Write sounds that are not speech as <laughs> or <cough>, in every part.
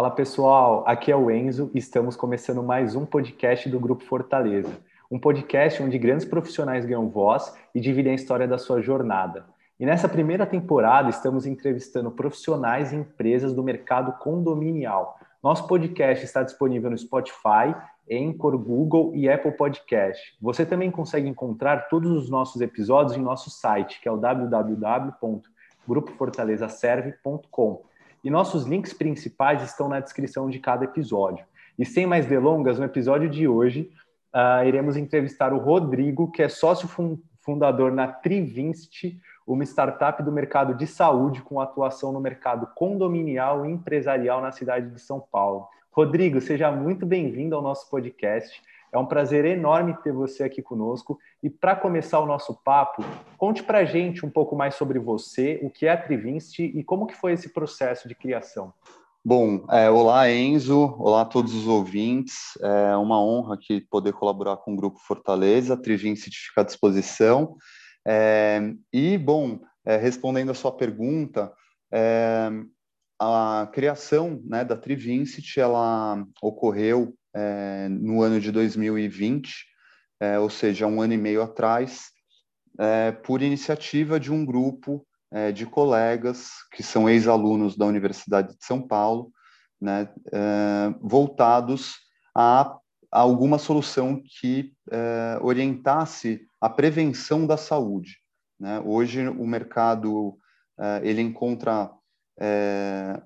Fala pessoal, aqui é o Enzo e estamos começando mais um podcast do Grupo Fortaleza. Um podcast onde grandes profissionais ganham voz e dividem a história da sua jornada. E nessa primeira temporada estamos entrevistando profissionais e empresas do mercado condominial. Nosso podcast está disponível no Spotify, Anchor, Google e Apple Podcast. Você também consegue encontrar todos os nossos episódios em nosso site, que é o www.grupofortalezaserve.com. E nossos links principais estão na descrição de cada episódio. E sem mais delongas, no episódio de hoje, uh, iremos entrevistar o Rodrigo, que é sócio fundador na Trivinst, uma startup do mercado de saúde com atuação no mercado condominial e empresarial na cidade de São Paulo. Rodrigo, seja muito bem-vindo ao nosso podcast. É um prazer enorme ter você aqui conosco. E para começar o nosso papo, conte para a gente um pouco mais sobre você, o que é a Trivinst e como que foi esse processo de criação. Bom, é, olá Enzo, olá a todos os ouvintes. É uma honra aqui poder colaborar com o Grupo Fortaleza. A Trivinst fica à disposição. É, e, bom, é, respondendo a sua pergunta, é, a criação né, da Trivincit, ela ocorreu é, no ano de 2020, é, ou seja, um ano e meio atrás, é, por iniciativa de um grupo é, de colegas que são ex-alunos da Universidade de São Paulo, né, é, voltados a, a, alguma solução que é, orientasse a prevenção da saúde. Né? Hoje o mercado ele encontra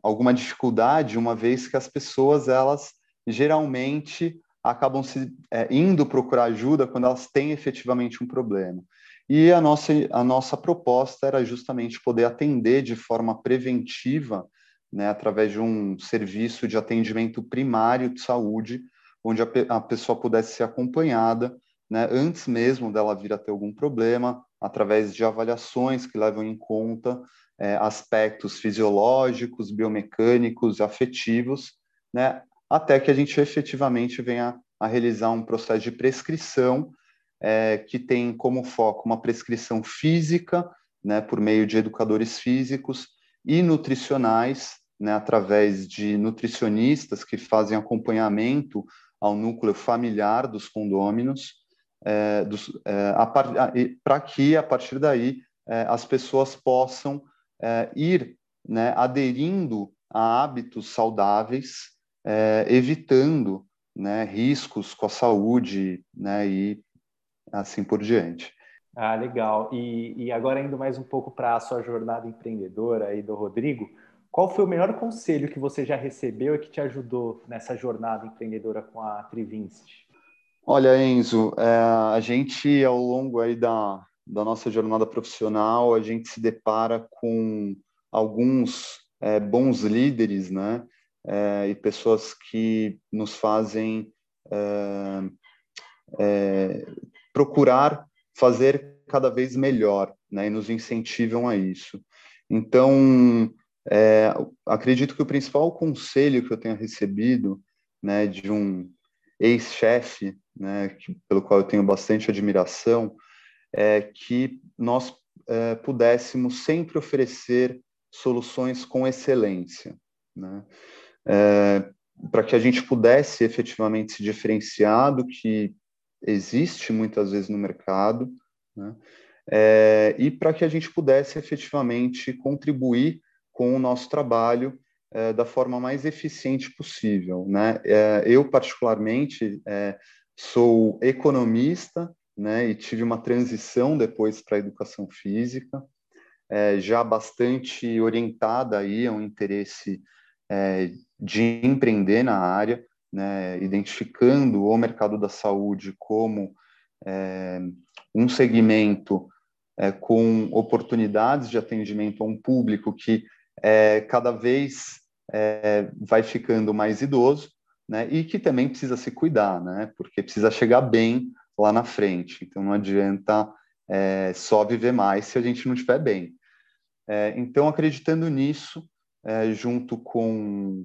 alguma dificuldade, uma vez que as pessoas elas geralmente acabam se é, indo procurar ajuda quando elas têm efetivamente um problema. E a nossa, a nossa proposta era justamente poder atender de forma preventiva, né, através de um serviço de atendimento primário de saúde, onde a, a pessoa pudesse ser acompanhada né, antes mesmo dela vir a ter algum problema, através de avaliações que levam em conta é, aspectos fisiológicos, biomecânicos, afetivos, né, até que a gente efetivamente venha a realizar um processo de prescrição é, que tem como foco uma prescrição física, né, por meio de educadores físicos e nutricionais, né, através de nutricionistas que fazem acompanhamento ao núcleo familiar dos condôminos, é, é, para que, a partir daí, é, as pessoas possam é, ir né, aderindo a hábitos saudáveis, é, evitando né, riscos com a saúde né, e assim por diante. Ah, legal. E, e agora indo mais um pouco para a sua jornada empreendedora aí do Rodrigo, qual foi o melhor conselho que você já recebeu e que te ajudou nessa jornada empreendedora com a Trivinst? Olha, Enzo, é, a gente ao longo aí da, da nossa jornada profissional, a gente se depara com alguns é, bons líderes, né? É, e pessoas que nos fazem é, procurar fazer cada vez melhor, né? E nos incentivam a isso. Então, é, acredito que o principal conselho que eu tenha recebido, né, de um ex-chefe, né, pelo qual eu tenho bastante admiração, é, que nós é, pudéssemos sempre oferecer soluções com excelência, né? É, para que a gente pudesse efetivamente se diferenciar do que existe muitas vezes no mercado, né? É, e para que a gente pudesse efetivamente contribuir com o nosso trabalho é, da forma mais eficiente possível. Né? É, eu, particularmente, é, sou economista né, e tive uma transição depois para a educação física, é, já bastante orientada aí a um interesse é, de empreender na área, né, identificando o mercado da saúde como é, um segmento é, com oportunidades de atendimento a um público que é, cada vez é, vai ficando mais idoso, né, e que também precisa se cuidar, né, porque precisa chegar bem lá na frente. Então não adianta é, só viver mais se a gente não estiver bem. Então, acreditando nisso, é, junto com,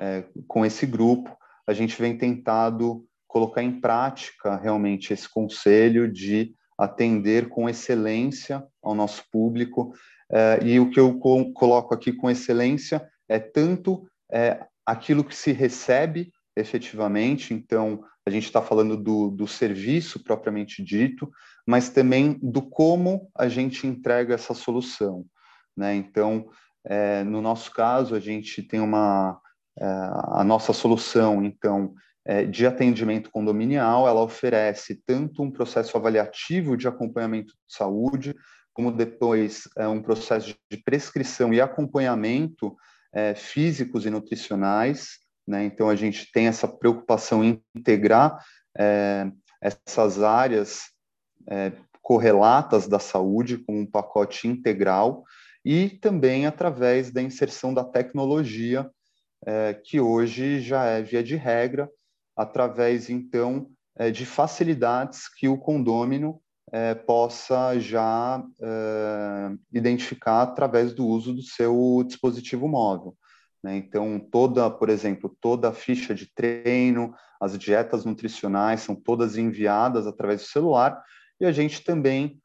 é, com esse grupo, a gente vem tentado colocar em prática realmente esse conselho de atender com excelência ao nosso público. É, e o que eu coloco aqui com excelência é tanto é, aquilo que se recebe efetivamente, então a gente está falando do, do serviço propriamente dito, mas também do como a gente entrega essa solução. Né? Então, é, no nosso caso, a gente tem uma é, a nossa solução, então, é, de atendimento condominial, ela oferece tanto um processo avaliativo de acompanhamento de saúde, como depois é, um processo de prescrição e acompanhamento é, físicos e nutricionais. Né? Então, a gente tem essa preocupação em integrar é, essas áreas correlatas da saúde com um pacote integral e também através da inserção da tecnologia, é, que hoje já é via de regra, através, então, é, de facilidades que o condômino é, possa já identificar através do uso do seu dispositivo móvel. Né? Então, toda, por exemplo, toda a ficha de treino, as dietas nutricionais são todas enviadas através do celular e a gente também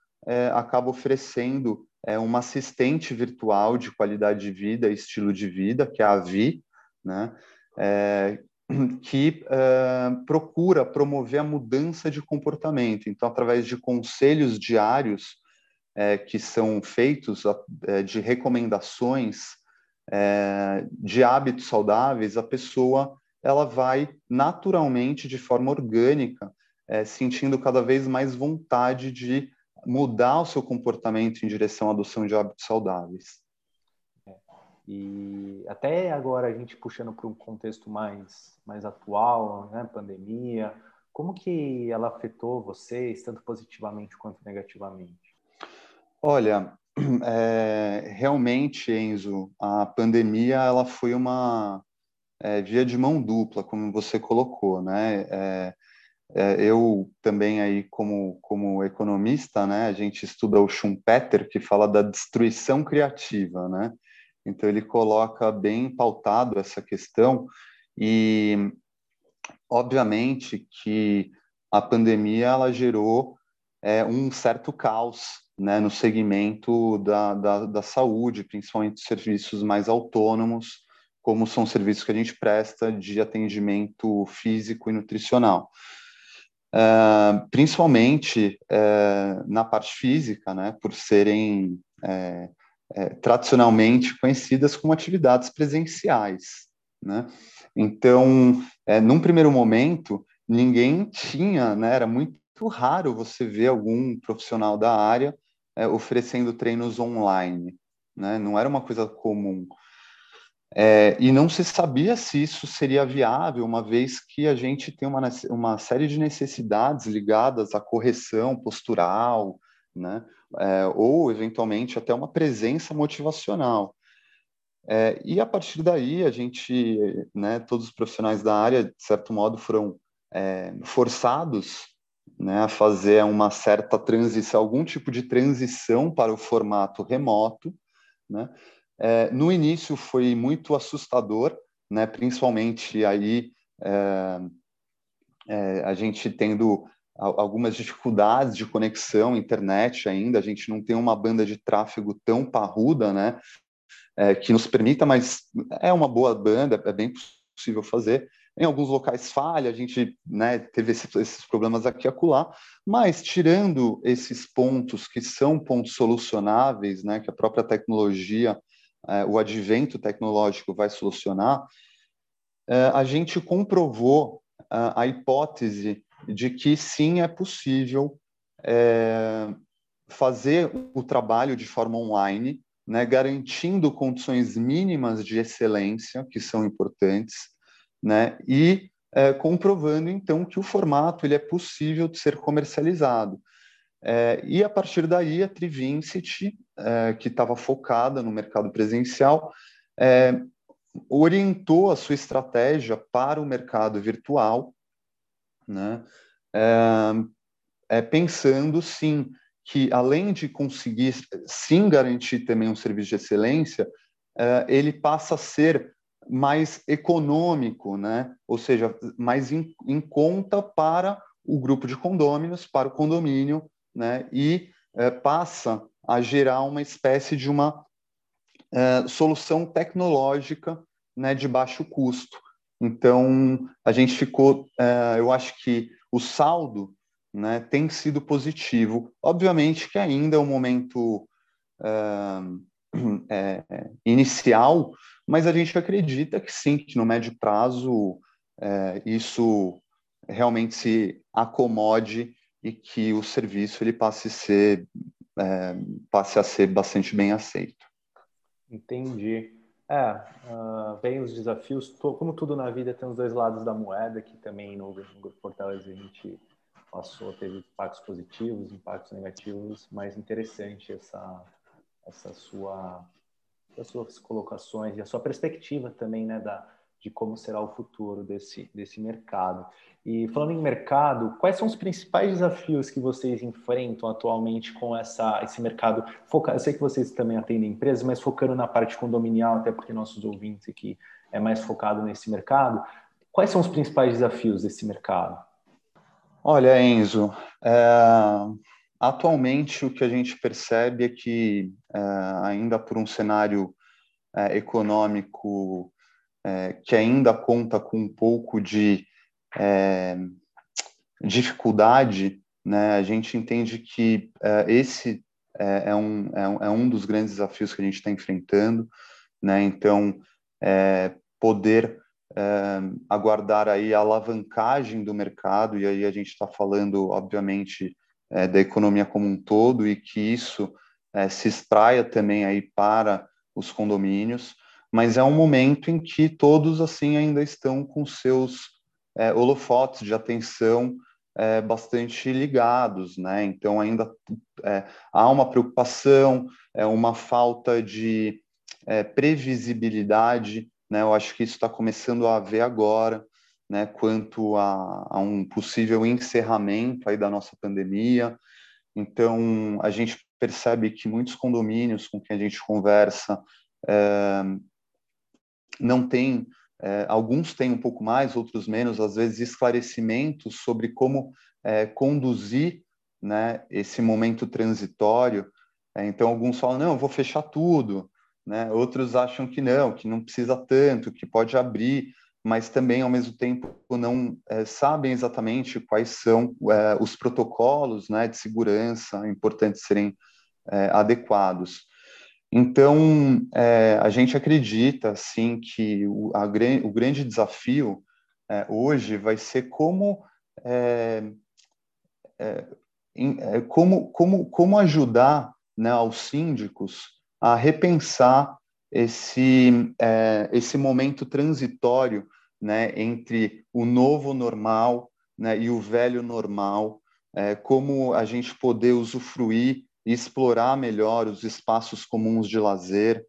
acaba oferecendo é, uma assistente virtual de qualidade de vida e estilo de vida, que é a Vi, né? É, <clears throat> que é, procura promover a mudança de comportamento. Então, através de conselhos diários é, que são feitos é, de recomendações é, de hábitos saudáveis, a pessoa ela vai naturalmente, de forma orgânica, é, sentindo cada vez mais vontade de mudar o seu comportamento em direção à adoção de hábitos saudáveis. É, e até agora a gente puxando para um contexto mais mais atual, né, pandemia, como que ela afetou vocês tanto positivamente quanto negativamente? Olha, <clears throat> é, realmente, Enzo, a pandemia ela foi uma é, via de mão dupla, como você colocou, né? É, eu também aí como como economista, né? A gente estuda o Schumpeter que fala da destruição criativa, né? Então ele coloca bem pautado essa questão e obviamente que a pandemia ela gerou é, um certo caos né, no segmento da, da, da saúde, principalmente serviços mais autônomos, como são serviços que a gente presta de atendimento físico e nutricional. Uh, principalmente uh, na parte física, né, por serem uh, tradicionalmente conhecidas como atividades presenciais. Né? Então, num primeiro momento, ninguém tinha, né, era muito raro você ver algum profissional da área oferecendo treinos online, né? Não era uma coisa comum. É, e não se sabia se isso seria viável, uma vez que a gente tem uma, uma série de necessidades ligadas à correção postural, né? É, ou eventualmente até uma presença motivacional. É, e a partir daí, a gente, né, todos os profissionais da área, de certo modo, foram é, forçados né, a fazer uma certa transição, algum tipo de transição para o formato remoto. Né? É, no início foi muito assustador, né, principalmente aí é, é, a gente tendo algumas dificuldades de conexão, internet ainda, a gente não tem uma banda de tráfego tão parruda, né, é, que nos permita, mas é uma boa banda, é bem possível fazer, em alguns locais falha, a gente né, teve esses, esses problemas aqui e acolá, mas tirando esses pontos que são pontos solucionáveis, né, que a própria tecnologia, é, o advento tecnológico vai solucionar, é, a gente comprovou a, a hipótese de que sim é possível é, fazer o trabalho de forma online, né, garantindo condições mínimas de excelência, que são importantes, né? E é, comprovando então que o formato ele é possível de ser comercializado. É, e a partir daí a Trivincity, é, que estava focada no mercado presencial, é, orientou a sua estratégia para o mercado virtual, né? É, é, pensando sim que além de conseguir sim garantir também um serviço de excelência, ele passa a ser mais econômico, né? ou seja, mais em, em conta para o grupo de condôminos, para o condomínio, né? e é, passa a gerar uma espécie de uma é, solução tecnológica né, de baixo custo. Então, a gente ficou, é, eu acho que o saldo né, tem sido positivo. Obviamente que ainda é um momento <clears throat> inicial, mas a gente acredita que sim, que no médio prazo isso realmente se acomode e que o serviço ele passe a ser, é, passe a ser bastante bem aceito. Entendi. É, uh, vem os desafios, como tudo na vida tem os dois lados da moeda, que também no, no Grupo Fortaleza a gente passou, teve impactos positivos, impactos negativos, mas interessante essa, essa sua, as suas colocações e a sua perspectiva também, né, da, de como será o futuro desse, desse mercado. E falando em mercado, quais são os principais desafios que vocês enfrentam atualmente com essa, esse mercado? Foca, eu sei que vocês também atendem empresas, mas focando na parte condominial, até porque nossos ouvintes aqui é mais focado nesse mercado. Quais são os principais desafios desse mercado? Olha, Enzo, é, atualmente o que a gente percebe é que, é, ainda por um cenário é, econômico é, que ainda conta com um pouco de é, dificuldade, né, a gente entende que é, esse é, é, um, é, um, é, um dos grandes desafios que a gente está enfrentando, né, então é, poder aguardar aí a alavancagem do mercado, e aí a gente está falando, obviamente, da economia como um todo, e que isso se espraia também aí para os condomínios, mas é um momento em que todos assim ainda estão com seus é, holofotes de atenção é, bastante ligados, né? Então ainda é, há uma preocupação, é uma falta de é, previsibilidade, né? Eu acho que isso está começando a haver agora, né? Quanto a, a, um possível encerramento aí da nossa pandemia. Então a gente percebe que muitos condomínios com quem a gente conversa é, não tem, é, alguns têm um pouco mais, outros menos, às vezes, esclarecimentos sobre como é, conduzir né, esse momento transitório. É, então, alguns falam, não, vou fechar tudo, né? outros acham que não, que não precisa tanto, que pode abrir, mas também, ao mesmo tempo, não é, sabem exatamente quais são é, os protocolos né, de segurança importantes serem é, adequados. Então, é, a gente acredita, sim, que o, a, o grande desafio é, hoje vai ser como, é, é, é, como, como, como ajudar né, aos síndicos a repensar esse, é, esse momento transitório né, entre o novo normal né, e o velho normal, como a gente poder usufruir e explorar melhor os espaços comuns de lazer,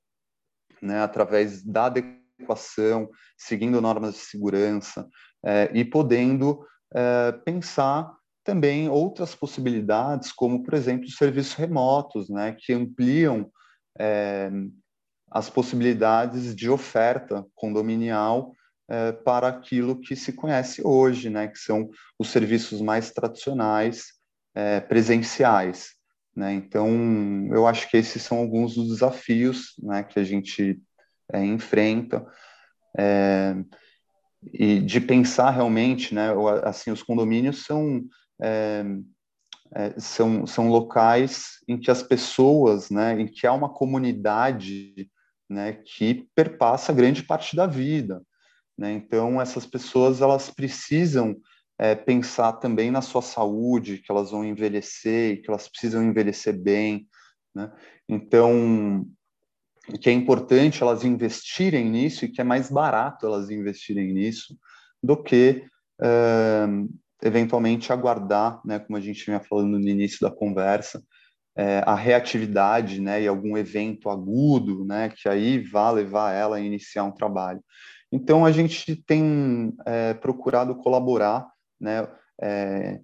né, através da adequação, seguindo normas de segurança é, e podendo é, pensar também outras possibilidades, como, por exemplo, serviços remotos, né, que ampliam é, as possibilidades de oferta condominial para aquilo que se conhece hoje, né, que são os serviços mais tradicionais, presenciais. Né? Então, eu acho que esses são alguns dos desafios né, que a gente é, enfrenta. É, e de pensar realmente, né, assim, os condomínios são, é, é, são, são locais em que as pessoas, né, em que há uma comunidade né, que perpassa grande parte da vida. Né? Então, essas pessoas elas precisam é, pensar também na sua saúde, que elas vão envelhecer e que elas precisam envelhecer bem, né? Então, que é importante elas investirem nisso e que é mais barato elas investirem nisso do que é, eventualmente aguardar, né, como a gente vinha falando no início da conversa, é, a reatividade, né, e algum evento agudo, né, que aí vá levar ela a iniciar um trabalho. Então a gente tem é, procurado colaborar né? É,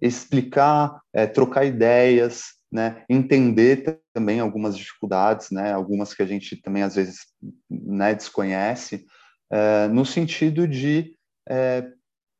explicar, é, trocar ideias, né? Entender também algumas dificuldades, né? Algumas que a gente também às vezes né, desconhece, é, no sentido de é,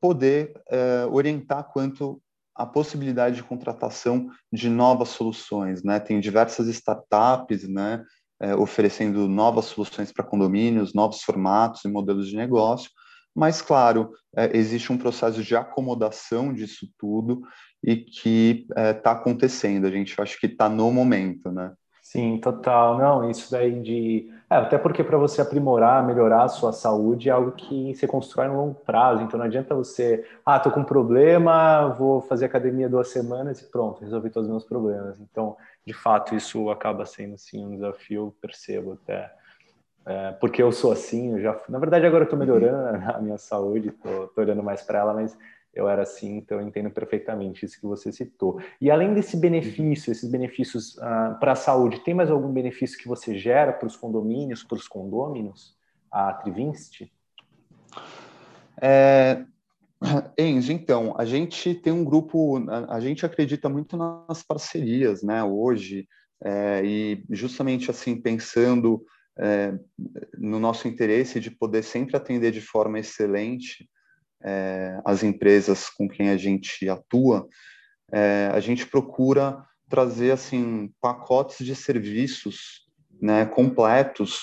poder é, orientar quanto à possibilidade de contratação de novas soluções, né? Tem diversas startups, né? É, oferecendo novas soluções para condomínios, novos formatos e modelos de negócio, mas, claro, é, existe um processo de acomodação disso tudo e que está é, tá acontecendo. A gente acha que está no momento, né? Sim, total. Não, isso daí de. É, até porque para você aprimorar, melhorar a sua saúde é algo que você constrói no longo prazo. Então não adianta você, ah, tô com um problema, vou fazer academia duas semanas e pronto, resolvi todos os meus problemas. Então, de fato, isso acaba sendo sim um desafio, percebo até. É, porque eu sou assim, eu já. Na verdade, agora eu tô melhorando <laughs> a minha saúde, tô, tô olhando mais para ela, mas eu era assim, então eu entendo perfeitamente isso que você citou. E além desse benefício, esses benefícios uh, para a saúde, tem mais algum benefício que você gera para os condomínios, para os condôminos, a Trivinst? É, <clears throat> Enzo, então, a gente tem um grupo, a, gente acredita muito nas parcerias, né, hoje, é, e justamente assim, pensando é, no nosso interesse de poder sempre atender de forma excelente, é, as empresas com quem a gente atua, é, a gente procura trazer assim pacotes de serviços né, completos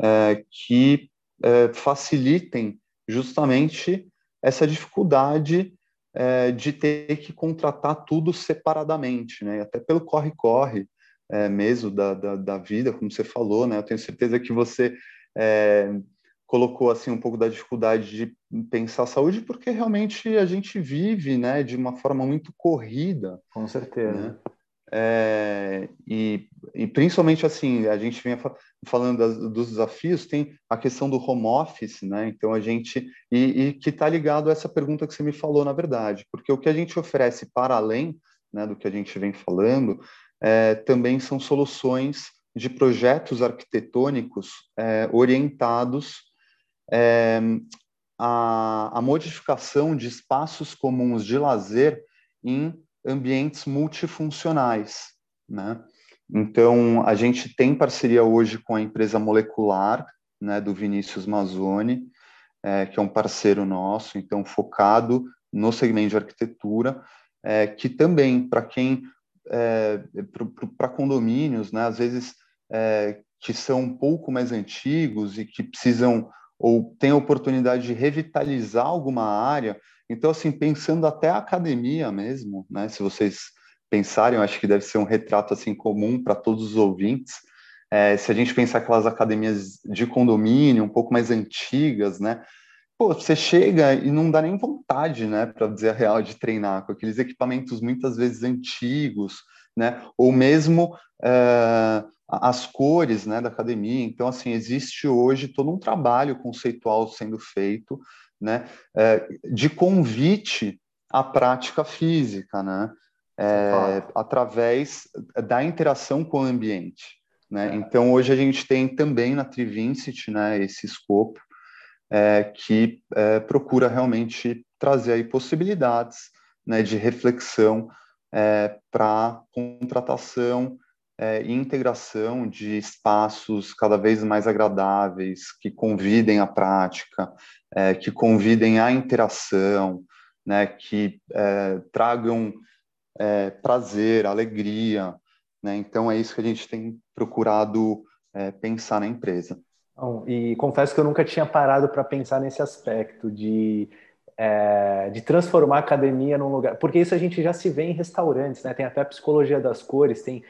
é, que é, facilitem justamente essa dificuldade é, de ter que contratar tudo separadamente, né? Até pelo corre-corre é, mesmo da, da, da, vida, como você falou, né? Eu tenho certeza que você colocou assim um pouco da dificuldade de pensar a saúde porque realmente a gente vive né de uma forma muito corrida com certeza né? é, e, e, principalmente assim a gente vem falando das, dos desafios tem a questão do home office né então a gente e, e que está ligado a essa pergunta que você me falou na verdade porque o que a gente oferece para além né, do que a gente vem falando é, também são soluções de projetos arquitetônicos é, orientados é, a, a modificação de espaços comuns de lazer em ambientes multifuncionais, né? Então, a gente tem parceria hoje com a empresa Molecular, né, do Vinícius Mazzoni, é, que é um parceiro nosso, então focado no segmento de arquitetura, é, que também, para quem, é, para condomínios, né, às vezes é, que são um pouco mais antigos e que precisam ou tem a oportunidade de revitalizar alguma área. Então, assim, pensando até a academia mesmo, né? Se vocês pensarem, eu acho que deve ser um retrato assim comum para todos os ouvintes. É, se a gente pensar aquelas academias de condomínio, um pouco mais antigas, né? Pô, você chega e não dá nem vontade, né, para dizer a real, de treinar com aqueles equipamentos muitas vezes antigos, né? Ou mesmo é, as cores né, da academia. Então, assim, existe hoje todo um trabalho conceitual sendo feito né, é, de convite à prática física, né, é, através da interação com o ambiente. Né? É. Então, hoje a gente tem também na Trivincit né, esse escopo é, que é, procura realmente trazer aí possibilidades né, de reflexão é, para contratação é, e integração de espaços cada vez mais agradáveis, que convidem à prática, é, que convidem à interação, né, que é, tragam prazer, alegria. Né? Então, é isso que a gente tem procurado pensar na empresa. E confesso que eu nunca tinha parado para pensar nesse aspecto de é, de transformar a academia num lugar. Porque isso a gente já se vê em restaurantes, né? Tem até a psicologia das cores, tem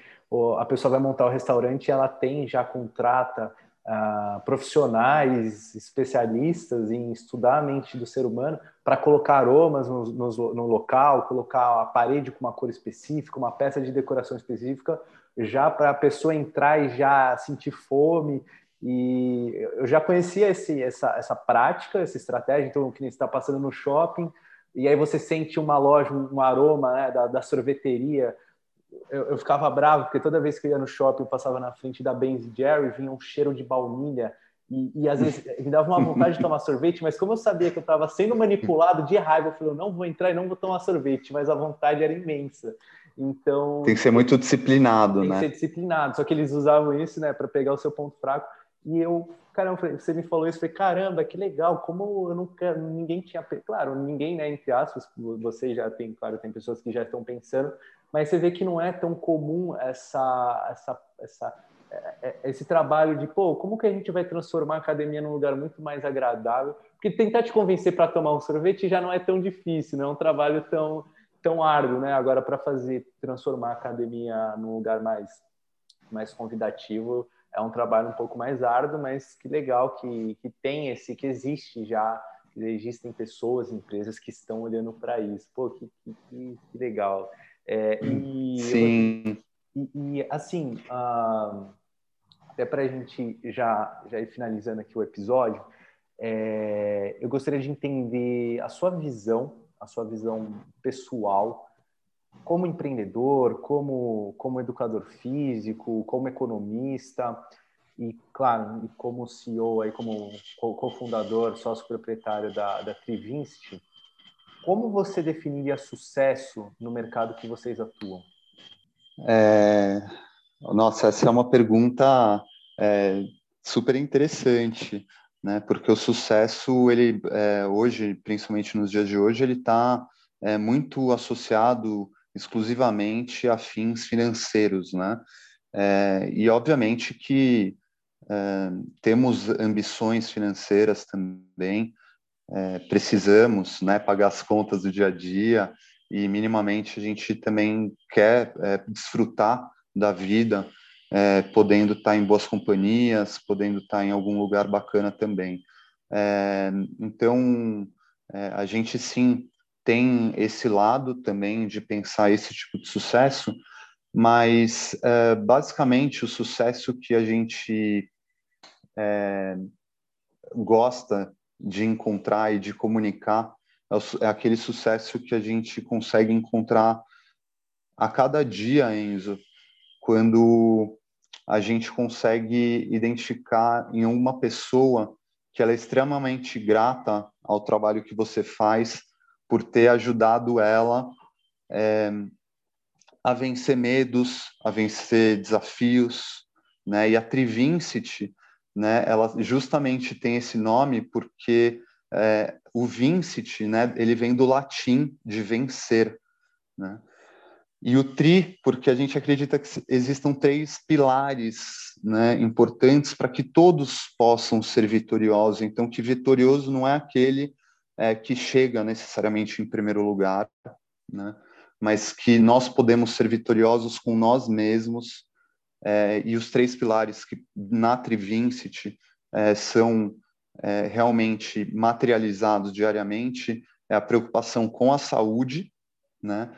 a pessoa vai montar o restaurante e ela tem já contrata uh, profissionais especialistas em estudar a mente do ser humano para colocar aromas no, no, no, local, colocar a parede com uma cor específica, uma peça de decoração específica, já para a pessoa entrar e já sentir fome. E eu já conhecia esse, essa, essa prática, essa estratégia, então, que está passando no shopping, e aí você sente uma loja, um aroma né, da, da sorveteria, eu, eu, ficava bravo, porque toda vez que eu ia no shopping, eu passava na frente da Benz Jerry, vinha um cheiro de baunilha, e, e, às vezes me dava uma vontade de tomar <laughs> sorvete, mas como eu sabia que eu estava sendo manipulado de raiva, eu falei, eu não vou entrar e não vou tomar sorvete, mas a vontade era imensa. Então tem que ser muito disciplinado, tem né? Tem que ser disciplinado. Só que eles usavam isso, né, para pegar o seu ponto fraco. E eu, caramba, você me falou isso, eu falei, caramba, que legal, como eu nunca, ninguém tinha, claro, ninguém, né, entre aspas, você já tem, claro, tem pessoas que já estão pensando, mas você vê que não é tão comum essa, essa, essa é, é, esse trabalho de, pô, como que a gente vai transformar a academia num lugar muito mais agradável? Porque tentar te convencer para tomar um sorvete já não é tão difícil, não é um trabalho tão, tão árduo, né? Agora, para fazer, transformar a academia num lugar mais, mais convidativo, é um trabalho um pouco mais árduo, mas que legal que, que tem esse, que existe já, que existem pessoas, empresas que estão olhando para isso. Pô, que, que, que legal. É, e, Sim. Eu, e, e, assim, uh, até para a gente já, já ir finalizando aqui o episódio, é, eu gostaria de entender a sua visão, a sua visão pessoal, como empreendedor, como, como educador físico, como economista e, claro, como CEO, aí, como cofundador, sócio proprietário da, da Trivinst, como você definiria sucesso no mercado que vocês atuam? É, nossa, essa é uma pergunta é, super interessante, né? Porque o sucesso, ele é, hoje, principalmente nos dias de hoje, ele está é, muito associado exclusivamente a fins financeiros, né? É, e obviamente que é, temos ambições financeiras também, é, precisamos, né, pagar as contas do dia a dia e minimamente a gente também quer é, desfrutar da vida, é, podendo estar em boas companhias, podendo estar em algum lugar bacana também. É, então, a gente sim tem esse lado também de pensar esse tipo de sucesso, mas é, basicamente o sucesso que a gente é, gosta de encontrar e de comunicar é, é aquele sucesso que a gente consegue encontrar a cada dia, Enzo, quando a gente consegue identificar em uma pessoa que ela é extremamente grata ao trabalho que você faz por ter ajudado ela é, a vencer medos, a vencer desafios, né? E a Trivincity, né? Ela justamente tem esse nome porque é, o vincit, né? Ele vem do latim de vencer, né? E o tri, porque a gente acredita que existam três pilares né, importantes para que todos possam ser vitoriosos. Então, que vitorioso não é aquele é, que chega necessariamente em primeiro lugar, né, mas que nós podemos ser vitoriosos com nós mesmos. É, e os três pilares que na Trivincity é, são é, realmente materializados diariamente é a preocupação com a saúde, né?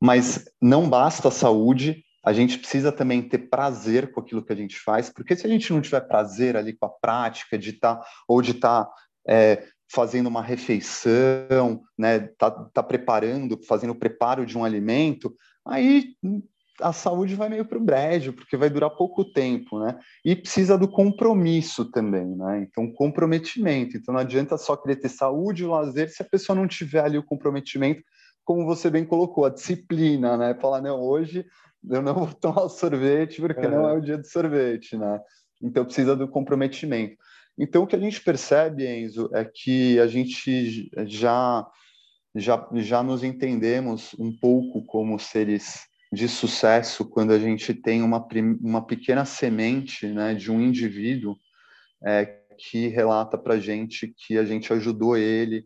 Mas não basta a saúde, a gente precisa também ter prazer com aquilo que a gente faz, porque se a gente não tiver prazer ali com a prática de estar, tá, ou de estar tá, é, fazendo uma refeição, né, tá, tá preparando, fazendo o preparo de um alimento, aí a saúde vai meio para o brejo, porque vai durar pouco tempo, né? E precisa do compromisso também, né? Então, comprometimento. Então, não adianta só querer ter saúde e lazer se a pessoa não tiver ali o comprometimento como você bem colocou, a disciplina, né? Falar, não, hoje eu não vou <laughs> tomar sorvete porque não é o dia do sorvete, né? Então precisa do comprometimento. Então o que a gente percebe, Enzo, é que a gente já já já nos entendemos um pouco como seres de sucesso quando a gente tem uma uma pequena semente, né, de um indivíduo é, que relata para gente que a gente ajudou ele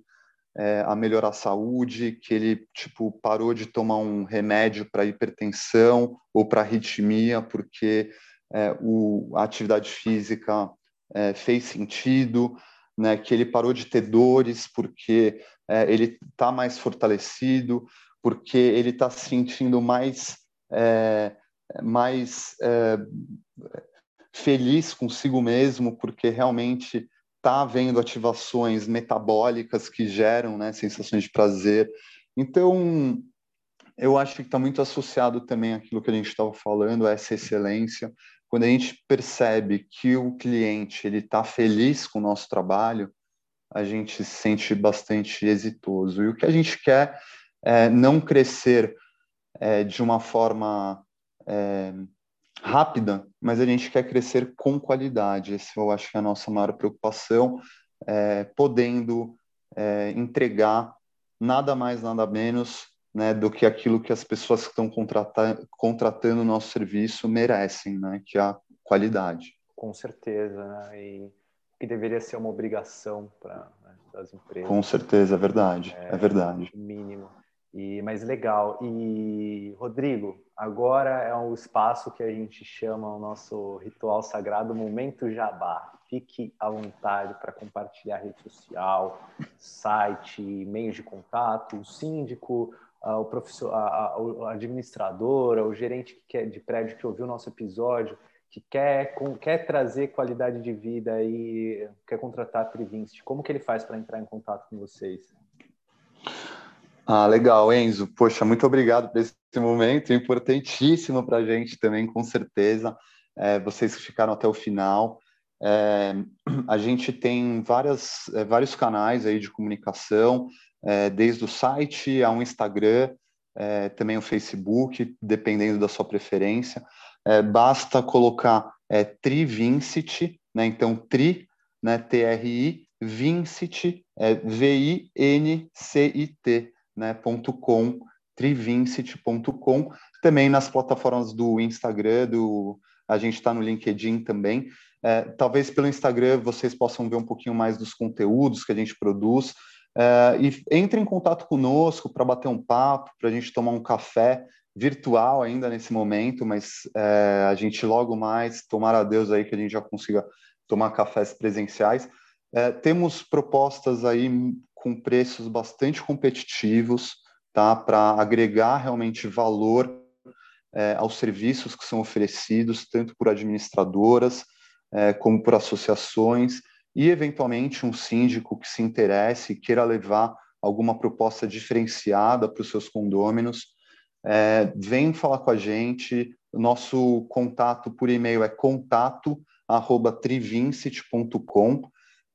é, a melhorar a saúde, que ele tipo parou de tomar um remédio para hipertensão ou para arritmia porque é, o, a atividade física é, fez sentido, né, que ele parou de ter dores porque é, ele está mais fortalecido, porque ele está se sentindo mais é, mais é, feliz consigo mesmo, porque realmente está havendo ativações metabólicas que geram né, sensações de prazer. Então, eu acho que está muito associado também àquilo que a gente estava falando, essa excelência. Quando a gente percebe que o cliente ele está feliz com o nosso trabalho, a gente se sente bastante exitoso. E o que a gente quer é não crescer é, de uma forma é, rápida, mas a gente quer crescer com qualidade. Esse eu acho que é a nossa maior preocupação, é, podendo é, entregar nada mais, nada menos né, do que aquilo que as pessoas que estão contratando o nosso serviço merecem, né, que é a qualidade. Com certeza, né? E que deveria ser uma obrigação para né, das empresas. Com certeza, é verdade, é, é verdade. Mínimo. E, mas legal. E, Rodrigo, agora é um espaço que a gente chama o nosso ritual sagrado Momento Jabá. Fique à vontade para compartilhar rede social, site, meios de contato, o síndico, o professor, a, administradora, o gerente que quer, de prédio que ouviu o nosso episódio, que quer, com, quer trazer qualidade de vida e quer contratar a Trivinst. Como que ele faz para entrar em contato com vocês? Ah, legal, Enzo. Poxa, muito obrigado por esse momento, importantíssimo para a gente também, com certeza. É, vocês que ficaram até o final. É, <clears throat> a gente tem várias, é, vários canais aí de comunicação, é, desde o site ao Instagram, é, também o Facebook, dependendo da sua preferência. É, basta colocar é, Trivincit, né? Então, Tri, né? T-R-I, Vincit, é, V-I-N-C-I-T né, .com, trivincit.com, também nas plataformas do Instagram, do, a gente está no LinkedIn também. É, talvez pelo Instagram vocês possam ver um pouquinho mais dos conteúdos que a gente produz. É, e entre em contato conosco para bater um papo, para a gente tomar um café virtual ainda nesse momento, mas é, a gente logo mais, tomar a Deus aí que a gente já consiga tomar cafés presenciais. É, temos propostas aí com preços bastante competitivos, tá? Para agregar realmente valor aos serviços que são oferecidos, tanto por administradoras como por associações, e eventualmente um síndico que se interesse e queira levar alguma proposta diferenciada para os seus condôminos, é, vem falar com a gente. Nosso contato por e-mail é contato@trivincit.com.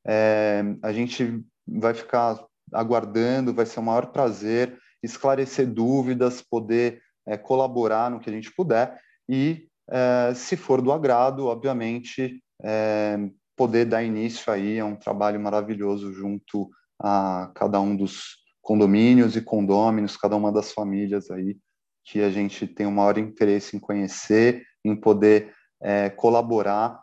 É, a gente vai ficar aguardando, vai ser o maior prazer esclarecer dúvidas, poder é, colaborar no que a gente puder e, é, se for do agrado, obviamente, é, poder dar início aí a um trabalho maravilhoso junto a cada um dos condomínios e condôminos, cada uma das famílias aí que a gente tem o maior interesse em conhecer, em poder é, colaborar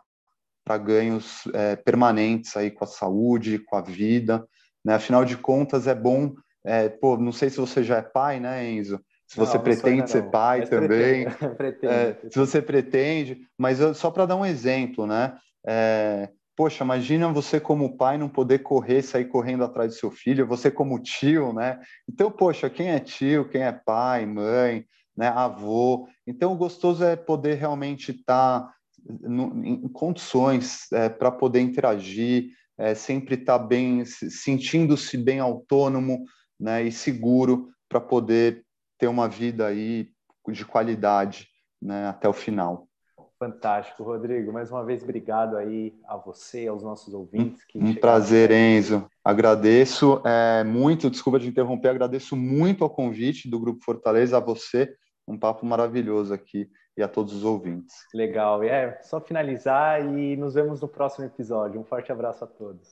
para ganhos é, permanentes aí com a saúde, com a vida, né? Afinal de contas, é bom. É, pô, não sei se você já é pai, né, Enzo? Se você não, pretende não ser pai mas também. Pretendo, <laughs> é, se você pretende, mas eu, só para dar um exemplo, né? Poxa, imagina você como pai não poder correr, sair correndo atrás do seu filho, você como tio, né? Então, poxa, quem é tio, quem é pai, mãe, né, avô. Então, o gostoso é poder realmente estar tá em condições é, para poder interagir, é, sempre estar tá bem, sentindo-se bem autônomo né, e seguro para poder ter uma vida aí de qualidade né, até o final. Fantástico, Rodrigo. Mais uma vez, obrigado aí a você, aos nossos ouvintes. um prazer, Enzo. Agradeço é, muito, desculpa te interromper, agradeço muito ao convite do Grupo Fortaleza, a você, um papo maravilhoso aqui e a todos os ouvintes. Legal. E é só finalizar e nos vemos no próximo episódio. Um forte abraço a todos.